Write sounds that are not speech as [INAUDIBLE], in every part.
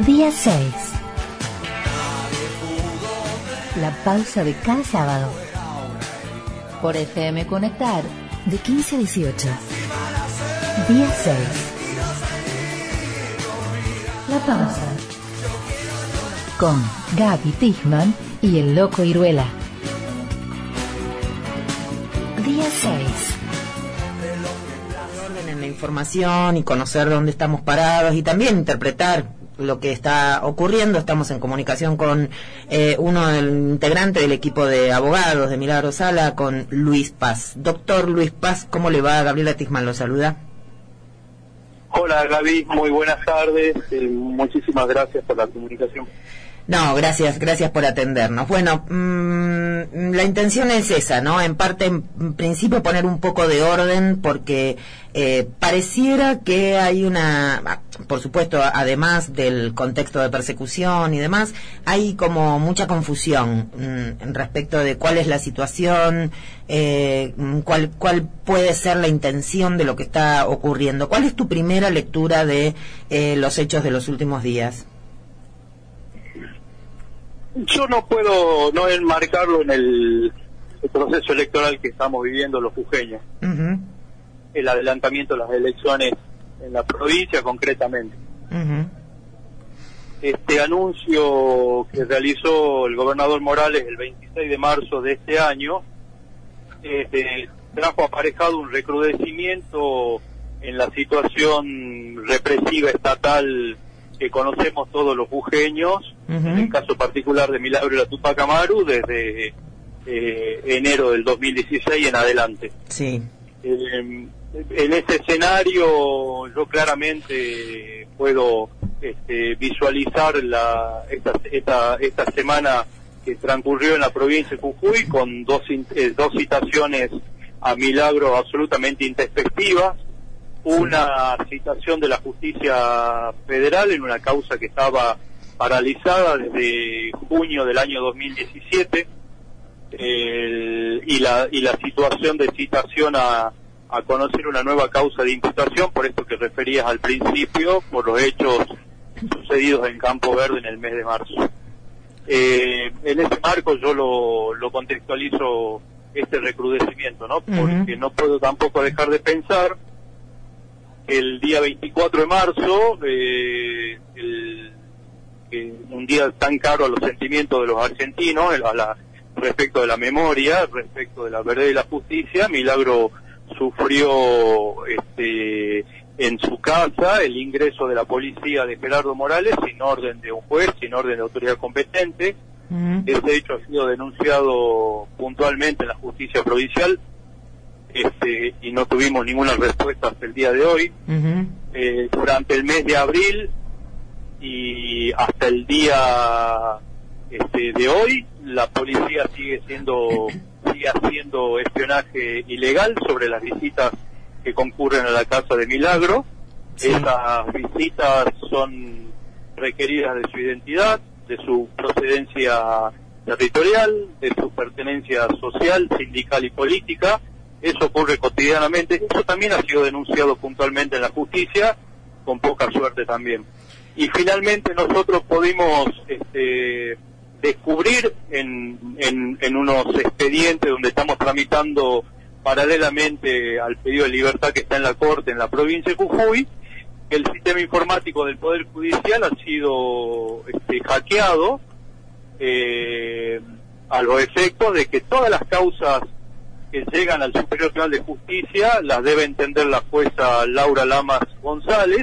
Día 6. La pausa de cada sábado. Por FM Conectar, de 15 a 18. Día 6. La pausa. Con Gaby Tichman y el Loco Iruela. Día 6. orden en la información y conocer dónde estamos parados y también interpretar lo que está ocurriendo. Estamos en comunicación con eh, uno del integrante del equipo de abogados de Milagro Sala, con Luis Paz. Doctor Luis Paz, ¿cómo le va? Gabriela Tisman lo saluda. Hola Gaby, muy buenas tardes. Eh, muchísimas gracias por la comunicación. No, gracias, gracias por atendernos. Bueno, mm, la intención es esa, ¿no? En parte, en principio, poner un poco de orden porque eh, pareciera que hay una, por supuesto, además del contexto de persecución y demás, hay como mucha confusión mm, respecto de cuál es la situación, eh, cuál, cuál puede ser la intención de lo que está ocurriendo. ¿Cuál es tu primera lectura de eh, los hechos de los últimos días? Yo no puedo no enmarcarlo en el, el proceso electoral que estamos viviendo los jujeños. El adelantamiento de las elecciones en la provincia concretamente. Este anuncio que realizó el gobernador Morales el 26 de marzo de este año este, trajo aparejado un recrudecimiento en la situación represiva estatal que conocemos todos los bujeños, en el caso particular de Milagro y la Tupac Amaru, desde eh, enero del 2016 en adelante. Sí. Eh, en ese escenario yo claramente puedo este, visualizar la, esta, esta, esta semana que transcurrió en la provincia de Jujuy con dos, eh, dos citaciones a Milagro absolutamente introspectivas. Una citación de la justicia federal en una causa que estaba paralizada desde junio del año 2017 el- y la y la situación de citación a, a conocer una nueva causa de imputación por esto que referías al principio por los hechos sucedidos en Campo Verde en el mes de marzo. Eh, en ese marco yo lo, lo contextualizo este recrudecimiento no porque no puedo tampoco dejar de pensar el día 24 de marzo eh, el- un día tan caro a los sentimientos de los argentinos, a la- respecto de la memoria, respecto de la verdad y la justicia, Milagro sufrió este, en su casa el ingreso de la policía de Gerardo Morales sin orden de un juez, sin orden de autoridad competente. Ujú. Ese hecho ha sido denunciado puntualmente en la justicia provincial este, y no tuvimos ninguna respuesta hasta el día de hoy. Eh, durante el mes de abril y hasta el día este, de hoy la policía sigue siendo sigue haciendo espionaje ilegal sobre las visitas que concurren a la casa de Milagro Sí. esas visitas son requeridas de su identidad de su procedencia territorial de su pertenencia social sindical y política eso ocurre cotidianamente eso también ha sido denunciado puntualmente en la justicia con poca suerte también. Y finalmente nosotros pudimos este, descubrir en, en, en unos expedientes donde estamos tramitando paralelamente al pedido de libertad que está en la Corte en la provincia de Jujuy, que el sistema informático del Poder Judicial ha sido este, hackeado eh, a los efectos de que todas las causas que llegan al Superior Tribunal de Justicia las debe entender la jueza Laura Lamas González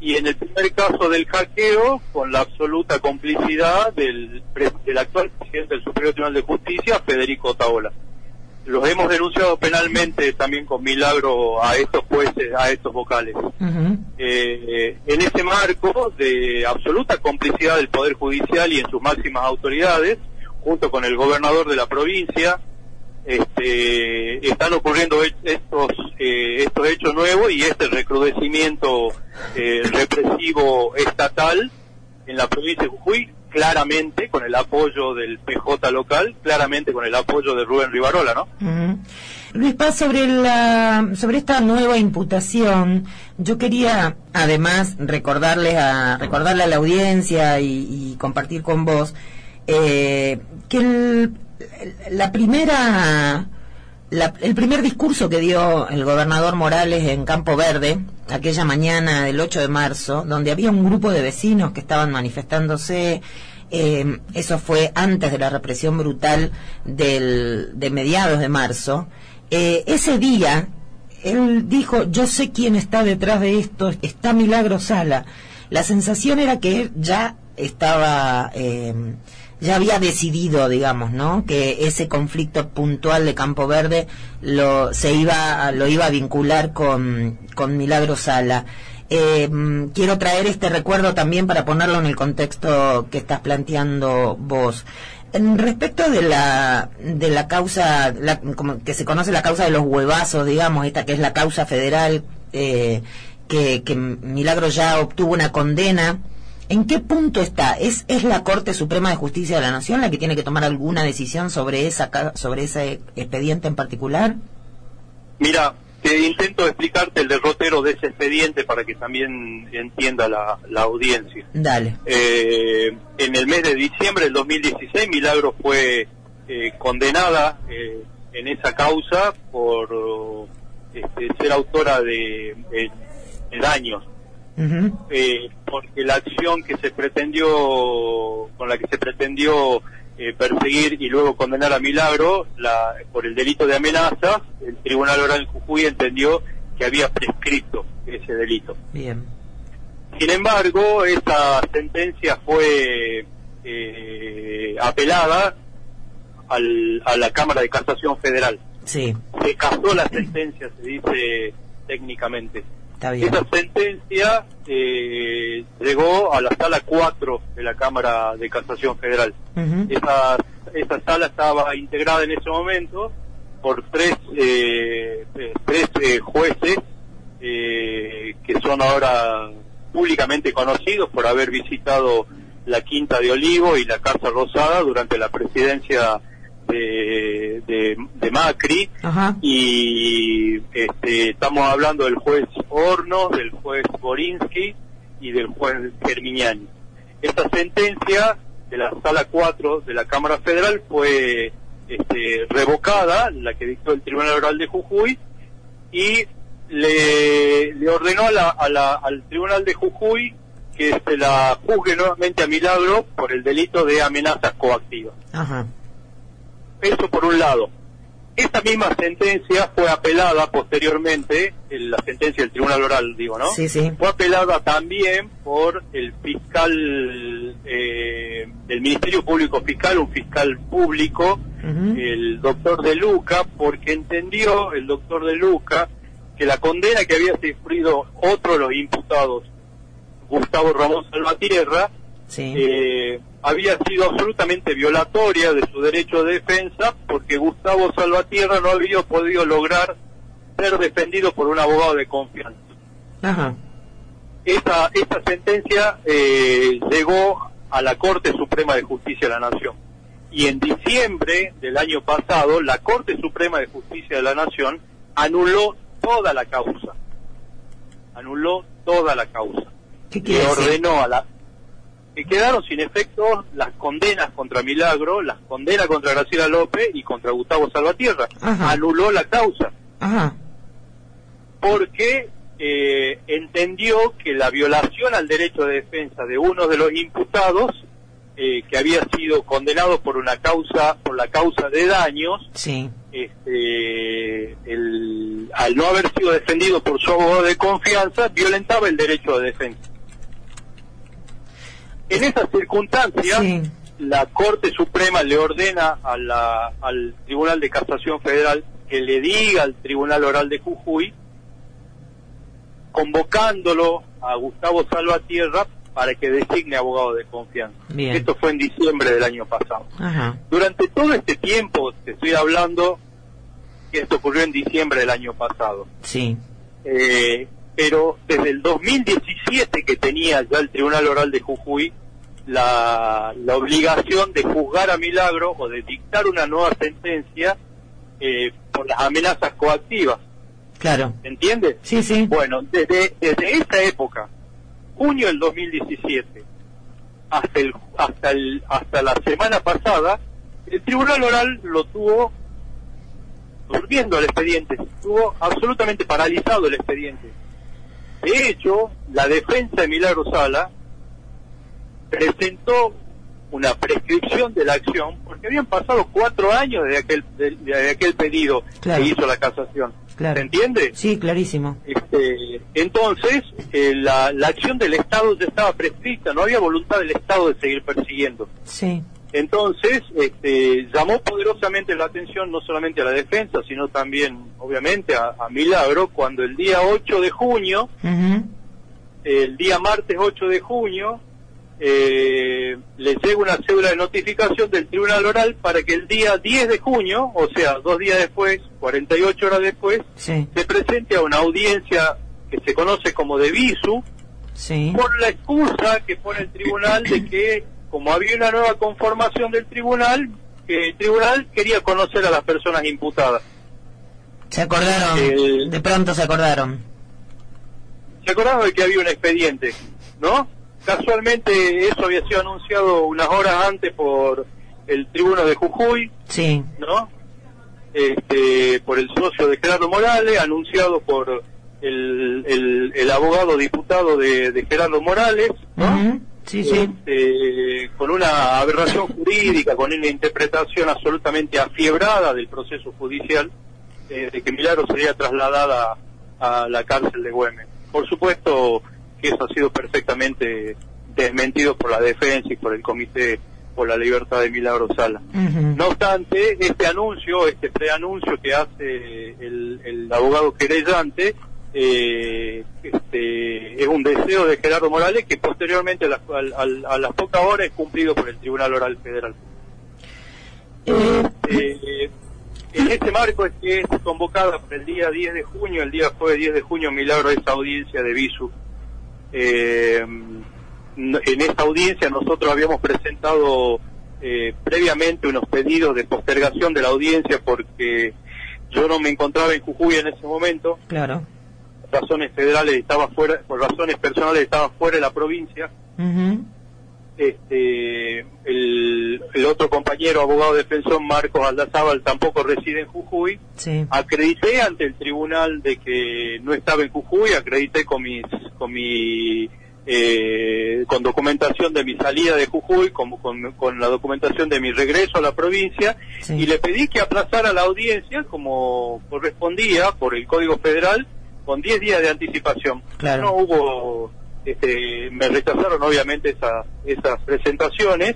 y en el primer caso del hackeo con la absoluta complicidad del, del actual presidente del Superior Tribunal de Justicia Federico Taola. Los hemos denunciado penalmente también con milagro a estos jueces, a estos vocales. Eh, en ese marco de absoluta complicidad del Poder Judicial y en sus máximas autoridades, junto con el gobernador de la provincia, este, están ocurriendo estos eh, estos hechos nuevos y este recrudecimiento eh, represivo estatal en la provincia de Jujuy claramente con el apoyo del PJ local, claramente con el apoyo de Rubén Rivarola, ¿no? Luis Paz, sobre, la, sobre esta nueva imputación, yo quería además recordarle a, recordarle a la audiencia y, compartir con vos eh, que la primera el primer discurso que dio el gobernador Morales en Campo Verde, aquella mañana del 8 de marzo, donde había un grupo de vecinos que estaban manifestándose, eh, eso fue antes de la represión brutal del, de mediados de marzo, eh, ese día él dijo, yo sé quién está detrás de esto, está Milagro Sala. La sensación era que él ya estaba... Eh, ya había decidido, digamos, ¿no? Que ese conflicto puntual de Campo Verde lo se iba lo iba a vincular con, con Milagro Sala. Eh, quiero traer este recuerdo también para ponerlo en el contexto que estás planteando vos. En respecto de la de la causa, como que se conoce la causa de los huevazos, digamos, esta que es la causa federal, eh, que, que Milagro ya obtuvo una condena ¿En qué punto está? ¿Es, ¿Es la Corte Suprema de Justicia de la Nación la que tiene que tomar alguna decisión sobre, esa, sobre ese expediente en particular? Mira, te intento explicarte el derrotero de ese expediente para que también entienda la, audiencia. Dale. Eh, en el mes de diciembre del 2016, Milagro fue eh, condenada eh, en esa causa por este, ser autora de, de daños eh, porque la acción que se pretendió, con la que se pretendió eh, perseguir y luego condenar a Milagro la, por el delito de amenaza, el Tribunal Oral Jujuy entendió que había prescrito ese delito. Bien. Sin embargo, esta sentencia fue eh, apelada al, a la Cámara de Casación Federal. Sí. Se casó la sentencia, se dice técnicamente. Esa sentencia eh, llegó a la sala 4 de la Cámara de Casación Federal. esa, sala estaba integrada en ese momento por tres, eh, tres eh, jueces que son ahora públicamente conocidos por haber visitado la Quinta de Olivo y la Casa Rosada durante la presidencia de, de, Macri y este, estamos hablando del juez Hornos, del juez Borinsky y del juez Germiniani. Esta sentencia de la sala 4 de la Cámara Federal fue este, revocada, la que dictó el Tribunal Oral de Jujuy, y le, le ordenó a la, al Tribunal de Jujuy que se la juzgue nuevamente a Milagro por el delito de amenazas coactivas. Ajá. Eso por un lado. Esta misma sentencia fue apelada posteriormente, la sentencia del Tribunal Oral, digo, ¿no? Sí, sí. Fue apelada también por el fiscal eh, del Ministerio Público Fiscal, un fiscal público, el doctor De Luca, porque entendió el doctor De Luca que la condena que había sufrido otro de los imputados, Gustavo Ramón Salvatierra, sí. eh, había sido absolutamente violatoria de su derecho de defensa porque Gustavo Salvatierra no había podido lograr ser defendido por un abogado de confianza. Ajá. Esta, esta sentencia eh, llegó a la Corte Suprema de Justicia de la Nación. Y en diciembre del año pasado, la Corte Suprema de Justicia de la Nación anuló toda la causa. Anuló toda la causa. ¿Qué y ordenó a la que quedaron sin efecto las condenas contra Milagro, las condenas contra Graciela López y contra Gustavo Salvatierra. Anuló la causa. Porque eh, entendió que la violación al derecho de defensa de uno de los imputados, eh, que había sido condenado por una causa, por la causa de daños, este, al no haber sido defendido por su abogado de confianza, violentaba el derecho de defensa. En esas circunstancias, la Corte Suprema le ordena a la, al Tribunal de Casación Federal que le diga al Tribunal Oral de Jujuy, convocándolo a Gustavo Salvatierra para que designe abogado de confianza. Esto fue en diciembre del año pasado. Durante todo este tiempo, te estoy hablando que esto ocurrió en diciembre del año pasado. Sí. Eh, pero desde el 2017 que tenía ya el Tribunal Oral de Jujuy la, la obligación de juzgar a Milagro o de dictar una nueva sentencia eh, por las amenazas coactivas. Claro. ¿Entiendes? Sí, sí. Bueno, desde, desde esa época, junio del 2017, hasta el, hasta el, hasta la semana pasada, el Tribunal Oral lo tuvo durmiendo el expediente, estuvo absolutamente paralizado el expediente. De hecho, la defensa de Milagro Sala presentó una prescripción de la acción porque habían pasado cuatro años desde aquel, de, aquel pedido Claro. que hizo la casación. Claro. ¿Se entiende? Sí, clarísimo. Este, entonces, eh, la, la acción del Estado ya estaba prescrita, no había voluntad del Estado de seguir persiguiendo. Sí. Entonces, este, llamó poderosamente la atención no solamente a la defensa, sino también, obviamente, a, a Milagro, cuando el día 8 de junio, el día martes 8 de junio, eh, le llega una cédula de notificación del Tribunal Oral para que el día 10 de junio, o sea, dos días después, 48 horas después, Sí, se presente a una audiencia que se conoce como de visu, sí. por la excusa que pone el tribunal de que como había una nueva conformación del tribunal, que el tribunal quería conocer a las personas imputadas. Se acordaron. Eh, De pronto se acordaron. ¿Se acordaron de que había un expediente? ¿No? Casualmente eso había sido anunciado unas horas antes por el tribuno de Jujuy, Sí. ¿no? Este, por el socio de Gerardo Morales, anunciado por el, el, el abogado diputado de, de Gerardo Morales, ¿no? Sí, sí. este, con una aberración jurídica, con una interpretación absolutamente afiebrada del proceso judicial, eh, de que Milagro sería trasladada a la cárcel de Güemes. Por supuesto que eso ha sido perfectamente desmentido por la defensa y por el Comité por la Libertad de Milagro Sala. No obstante, este anuncio, este preanuncio que hace el, el abogado querellante, eh, este, es un deseo de Gerardo Morales que posteriormente a las, a pocas horas es cumplido por el Tribunal Oral Federal. Eh, Eh, en este marco es que es convocada para el día 10 de junio, el día jueves 10 de junio, Milagro, esta audiencia de Visu. Eh, en esta audiencia nosotros habíamos presentado eh, previamente unos pedidos de postergación de la audiencia porque yo no me encontraba en Jujuy en ese momento, claro. por razones federales estaba fuera, por razones personales estaba fuera de la provincia Ujú. este el, el otro compañero abogado defensor Marcos Aldazábal tampoco reside en Jujuy Sí. acredité ante el tribunal de que no estaba en Jujuy acredité con mis con mi eh, con documentación de mi salida de Jujuy con, con la documentación de mi regreso a la provincia Sí. y le pedí que aplazara la audiencia como correspondía por el Código Federal con 10 días de anticipación Claro. no hubo este, me rechazaron obviamente esa- esas presentaciones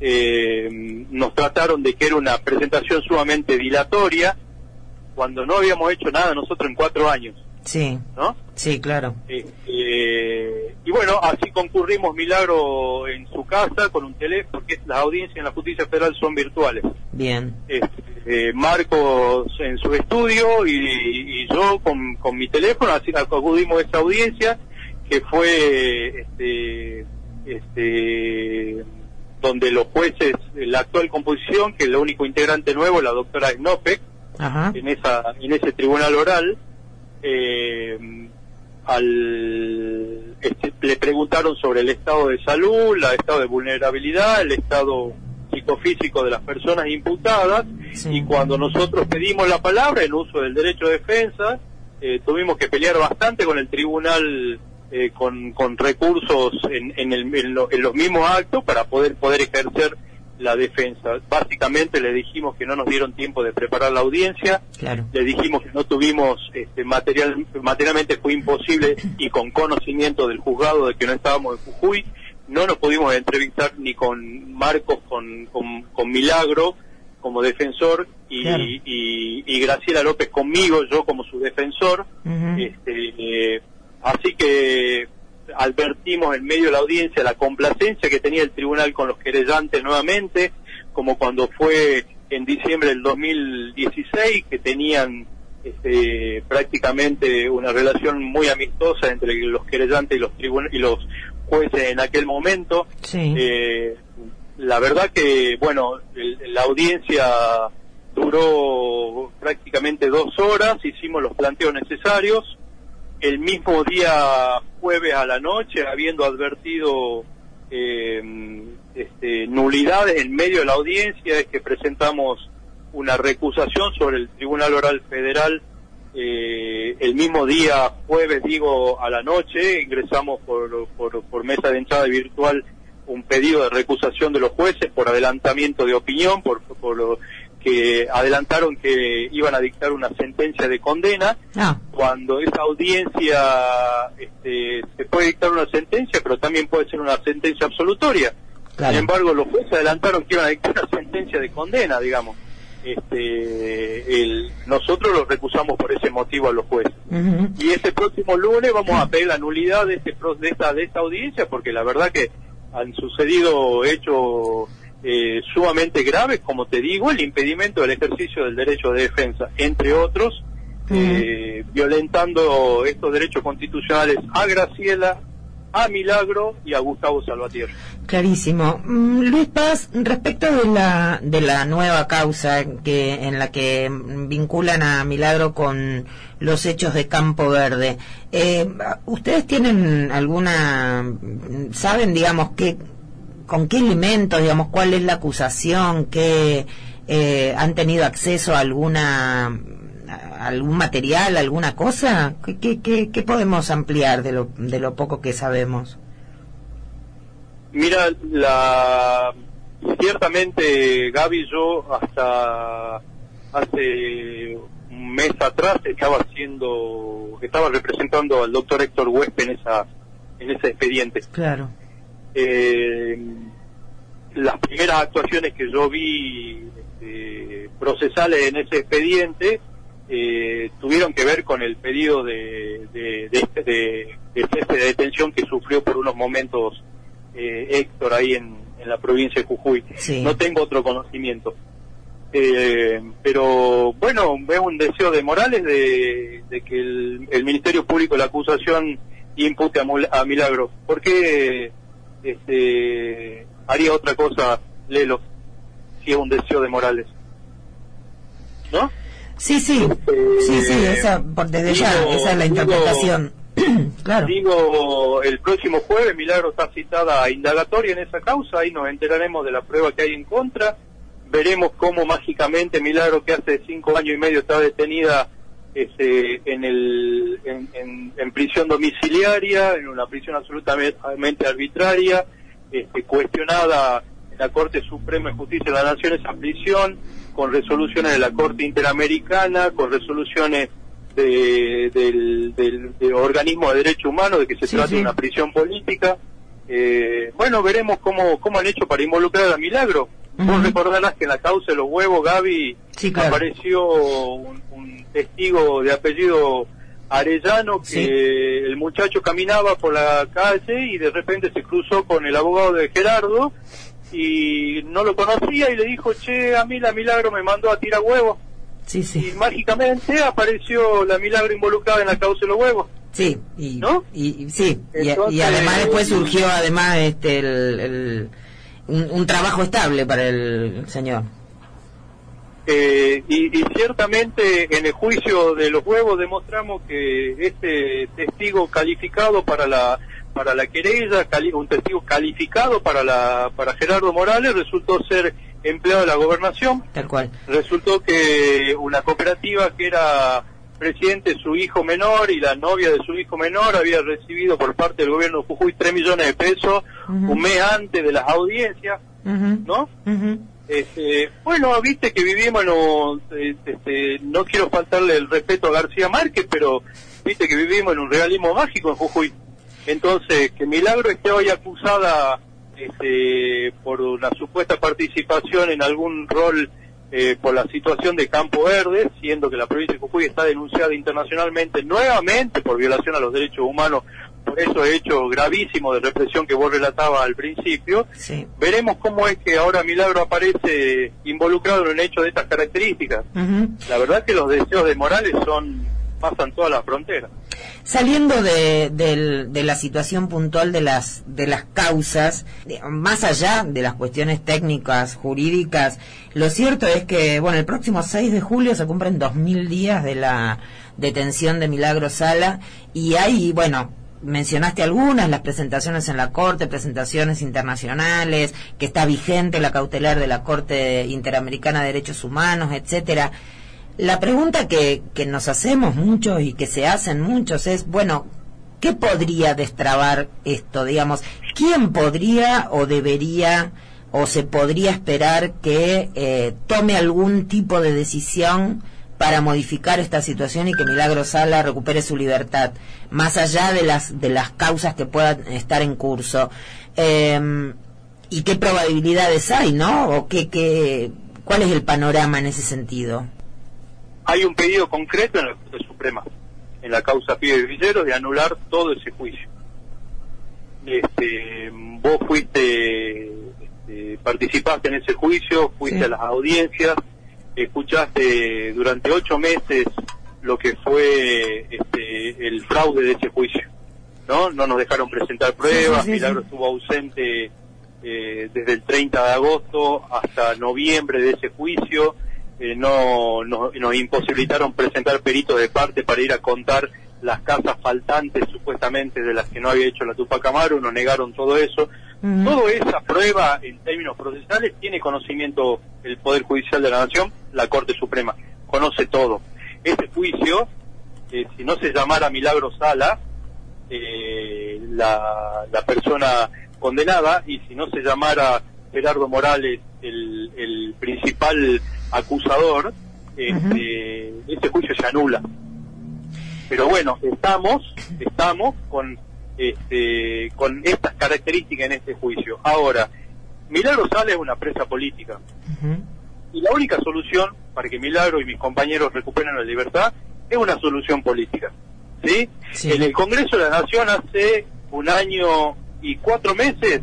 eh, nos trataron de que era una presentación sumamente dilatoria cuando no habíamos hecho nada nosotros en cuatro años Sí. ¿no? Sí, claro. Este, y bueno, así concurrimos Milagro en su casa con un teléfono, porque las audiencias en la justicia federal son virtuales. Bien. Este, eh, Marcos en su estudio y, y yo con, con mi teléfono, así acudimos a esta audiencia que fue este, este, donde los jueces, la actual composición, que es el único integrante nuevo, la doctora Snopek, Ajá. en esa en ese tribunal oral eh, al este, le preguntaron sobre el estado de salud, el estado de vulnerabilidad, el estado psicofísico de las personas imputadas Sí. y cuando nosotros pedimos la palabra en uso del derecho de defensa eh, tuvimos que pelear bastante con el tribunal eh, con, con recursos en, en, el- en lo- en los mismos actos para poder poder ejercer la defensa. Básicamente le dijimos que no nos dieron tiempo de preparar la audiencia, Claro. le dijimos que no tuvimos este, material, materialmente fue imposible y con conocimiento del juzgado de que no estábamos en Jujuy, no nos pudimos entrevistar ni con Marcos, con, con, con Milagro como defensor y, Claro. y, y Graciela López conmigo, yo como su defensor. Este, eh, así que advertimos en medio de la audiencia la complacencia que tenía el tribunal con los querellantes nuevamente, como cuando fue en diciembre del 2016, que tenían este, prácticamente una relación muy amistosa entre los querellantes y los y los jueces en aquel momento. Eh, la verdad que, bueno, la audiencia duró prácticamente dos horas, hicimos los planteos necesarios. El mismo día jueves a la noche, habiendo advertido eh, este, nulidades en medio de la audiencia, es que presentamos una recusación sobre el Tribunal Oral Federal eh, el mismo día, jueves, digo, a la noche, ingresamos por, por, mesa de entrada virtual un pedido de recusación de los jueces por adelantamiento de opinión, por, por que adelantaron que iban a dictar una sentencia de condena. Ah. Cuando esa audiencia este, se puede dictar una sentencia, pero también puede ser una sentencia absolutoria. Sin embargo, los jueces adelantaron que iban a dictar una sentencia de condena, digamos este, el, nosotros los recusamos por ese motivo a los jueces. Y este próximo lunes vamos a pedir la nulidad de, este, de, esta, de esta audiencia porque la verdad que han sucedido hechos eh, sumamente graves, como te digo, el impedimento del ejercicio del derecho de defensa, entre otros, eh, violentando estos derechos constitucionales a Graciela, a Milagro y a Gustavo Salvatierra. Clarísimo. Mm, Luis Paz, respecto de la, de la nueva causa que, en la que vinculan a Milagro con los hechos de Campo Verde, eh, ¿ustedes tienen alguna, saben, digamos, qué, con qué elementos, digamos, cuál es la acusación, que eh, han tenido acceso a alguna algún material, alguna cosa? ¿Qué, qué, qué podemos ampliar de lo, de lo poco que sabemos? Mira, la ciertamente Gaby yo hasta hace un mes atrás estaba haciendo, estaba representando al doctor Héctor Huespe en esa en ese expediente. Claro. Eh, las primeras actuaciones que yo vi este, procesales en ese expediente eh, tuvieron que ver con el pedido de, de, de, este, de, de detención que sufrió por unos momentos eh, Héctor ahí en, en, la provincia de Jujuy. No tengo otro conocimiento. Eh, pero bueno, es un deseo de Morales de, que el, Ministerio Público, la acusación, impute a, a Milagro. ¿Por qué este, haría otra cosa Lelo si es un deseo de Morales? ¿No? Sí, sí, sí, sí, eh, esa, desde ya, esa es la interpretación. [CLEARS THROAT] claro. Digo, el próximo jueves Milagro está citada a indagatoria en esa causa, ahí nos enteraremos de la prueba que hay en contra, veremos cómo mágicamente Milagro, que hace cinco años y medio está detenida este, en, el, en, prisión domiciliaria, en una prisión absolutamente arbitraria, este, cuestionada en la Corte Suprema de Justicia de la Nación esa prisión, con resoluciones de la Corte Interamericana, con resoluciones de, del, del, organismo de derechos humanos, de que se trata de una prisión política. Eh, bueno, veremos cómo, cómo han hecho para involucrar a Milagro. Vos recordarás que en la causa de los huevos, Gaby, apareció un, testigo de apellido Arellano que el muchacho caminaba por la calle y de repente se cruzó con el abogado de Gerardo y no lo conocía y le dijo, che, a mí la Milagro me mandó a tirar huevos. Sí, sí. Y mágicamente apareció la Milagro involucrada en la causa de los huevos. Sí, y, ¿no? y, sí, y, además después surgió además este el, un, trabajo estable para el señor. Eh, y, y, ciertamente en el juicio de los huevos demostramos que este testigo calificado para la para la querella, un testigo calificado para la para Gerardo Morales resultó ser empleado de la gobernación. Tal cual. Resultó que una cooperativa que era presidente su hijo menor y la novia de su hijo menor había recibido por parte del gobierno de Jujuy 3 millones de pesos un mes antes de las audiencias, ¿no? Este, bueno, viste que vivimos, no, este, no quiero faltarle el respeto a García Márquez, pero viste que vivimos en un realismo mágico en Jujuy. Entonces, que Milagro esté hoy acusada este, por una supuesta participación en algún rol eh, por la situación de Campo Verde, siendo que la provincia de Jujuy está denunciada internacionalmente nuevamente por violación a los derechos humanos por esos hechos gravísimos de represión que vos relatabas al principio, veremos cómo es que ahora Milagro aparece involucrado en un hecho de estas características. La verdad que los deseos de Morales son pasan todas las fronteras. Saliendo de, de, la situación puntual de las, de las causas, más allá de las cuestiones técnicas, jurídicas, lo cierto es que, bueno, el próximo 6 de julio se cumplen 2.000 días de la detención de Milagro Sala y hay, bueno, mencionaste algunas, las presentaciones en la Corte, presentaciones internacionales, que está vigente la cautelar de la Corte Interamericana de Derechos Humanos, etcétera. La pregunta que, que nos hacemos muchos y que se hacen muchos es, bueno, ¿qué podría destrabar esto? Digamos, ¿quién podría o debería o se podría esperar que eh, tome algún tipo de decisión para modificar esta situación y que Milagro Sala recupere su libertad, más allá de las, de las causas que puedan estar en curso? Em, ¿Y qué probabilidades hay, no? ¿O qué, qué, cuál es el panorama en ese sentido? Hay un pedido concreto en la Corte Suprema, en la causa Pío Villeros, de anular todo ese juicio. Este, vos fuiste, este, participaste en ese juicio, fuiste a las audiencias, escuchaste durante ocho meses lo que fue este, el fraude de ese juicio. ¿no? No nos dejaron presentar pruebas, Milagro estuvo ausente eh, desde el 30 de agosto hasta noviembre de ese juicio, eh, no, nos imposibilitaron presentar peritos de parte para ir a contar las casas faltantes supuestamente de las que no había hecho la Tupac Amaru, nos negaron todo eso. Toda esa prueba en términos procesales tiene conocimiento el Poder Judicial de la Nación, la Corte Suprema, conoce todo. Este juicio, eh, si no se llamara Milagro Sala, eh, la, la persona condenada, y si no se llamara Gerardo Morales el, el principal acusador, este, ese juicio se anula. Pero bueno, estamos, estamos con, este, con estas características en este juicio. Ahora, Milagro sale es una presa política. Y la única solución para que Milagro y mis compañeros recuperen la libertad es una solución política. ¿sí? En el Congreso de la Nación hace un año y cuatro meses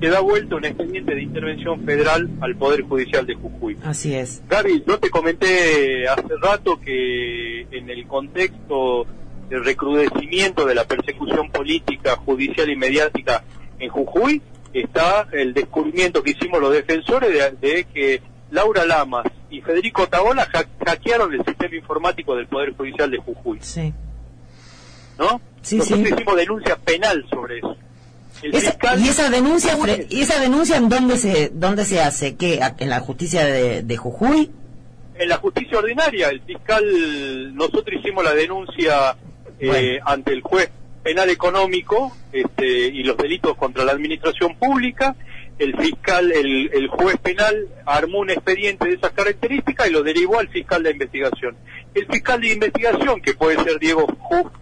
que da vuelta un expediente de intervención federal al Poder Judicial de Jujuy. Así es. Gaby, yo te comenté hace rato que en el contexto del recrudecimiento de la persecución política, judicial y mediática en Jujuy, está el descubrimiento que hicimos los defensores de, que Laura Lamas y Federico Tabola hackearon el sistema informático del Poder Judicial de Jujuy. Sí. ¿No? Sí, Nosotros hicimos denuncia penal sobre eso y esa denuncia y esa denuncia en dónde se dónde se hace qué en la justicia de, Jujuy en la justicia ordinaria el fiscal nosotros hicimos la denuncia eh, ante el juez penal económico este, y los delitos contra la administración pública. El fiscal el, el juez penal armó un expediente de esas características y lo derivó al fiscal de investigación. El fiscal de investigación que puede ser Diego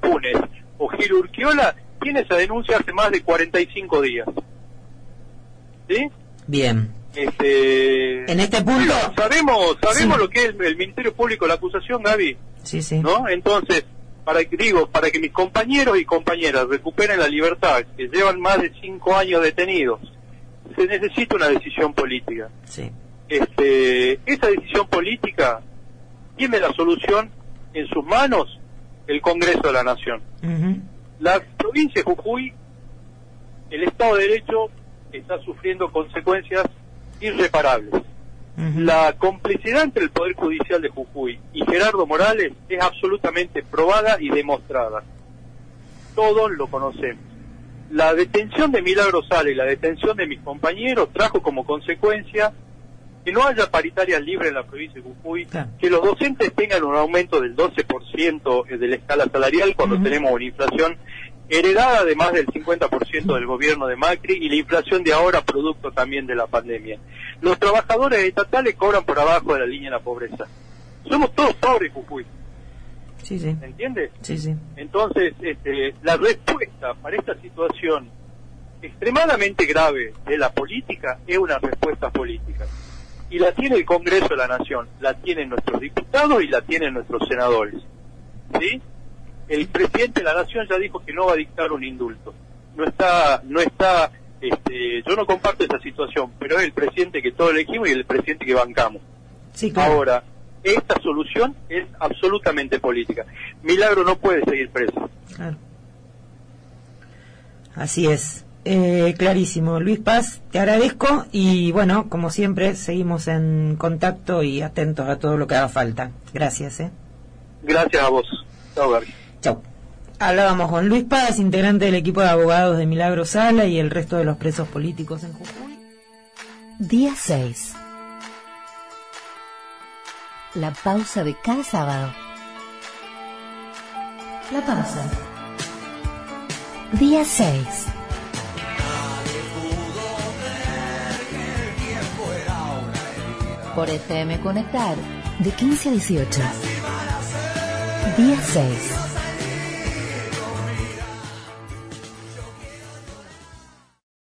Junes o Gil Urquiola tiene esa denuncia hace más de 45 días. ¿Sí? Bien. Este, en este punto sabemos sabemos lo que es el Ministerio Público la acusación Gaby. Sí sí. No entonces para que digo para que mis compañeros y compañeras recuperen la libertad que llevan más de cinco años detenidos se necesita una decisión política. Sí. Este esa decisión política tiene la solución en sus manos el Congreso de la Nación la provincia de Jujuy, el Estado de Derecho está sufriendo consecuencias irreparables. La complicidad entre el Poder Judicial de Jujuy y Gerardo Morales es absolutamente probada y demostrada. Todos lo conocemos. La detención de Milagro Sala y la detención de mis compañeros trajo como consecuencia que no haya paritaria libre en la provincia de Jujuy, que los docentes tengan un aumento del 12% de la escala salarial cuando tenemos una inflación heredada de más del 50% del gobierno de Macri y la inflación de ahora producto también de la pandemia. Los trabajadores estatales cobran por abajo de la línea de la pobreza. Somos todos pobres, Jujuy. Sí, sí. ¿Me entiendes? Sí, sí. Entonces, este, la respuesta para esta situación extremadamente grave de la política es una respuesta política y la tiene el Congreso de la Nación, la tienen nuestros diputados y la tienen nuestros senadores. ¿Sí? El presidente de la Nación ya dijo que no va a dictar un indulto. No está, no está, este, yo no comparto esa situación, pero es el presidente que todos elegimos y el presidente que bancamos. Sí, Ahora, esta solución es absolutamente política. Milagro no puede seguir preso. Claro. Así es. Eh, clarísimo. Luis Paz, te agradezco y bueno, como siempre, seguimos en contacto y atentos a todo lo que haga falta. Gracias. ¿eh? Gracias a vos. Chao, Gaby. Chau. Hablábamos con Luis Paz, integrante del equipo de abogados de Milagro Sala y el resto de los presos políticos en Jujuy. Día 6. La pausa de cada sábado. La pausa. Día 6. Por FM Conectar, de 15 a 18. Día 6.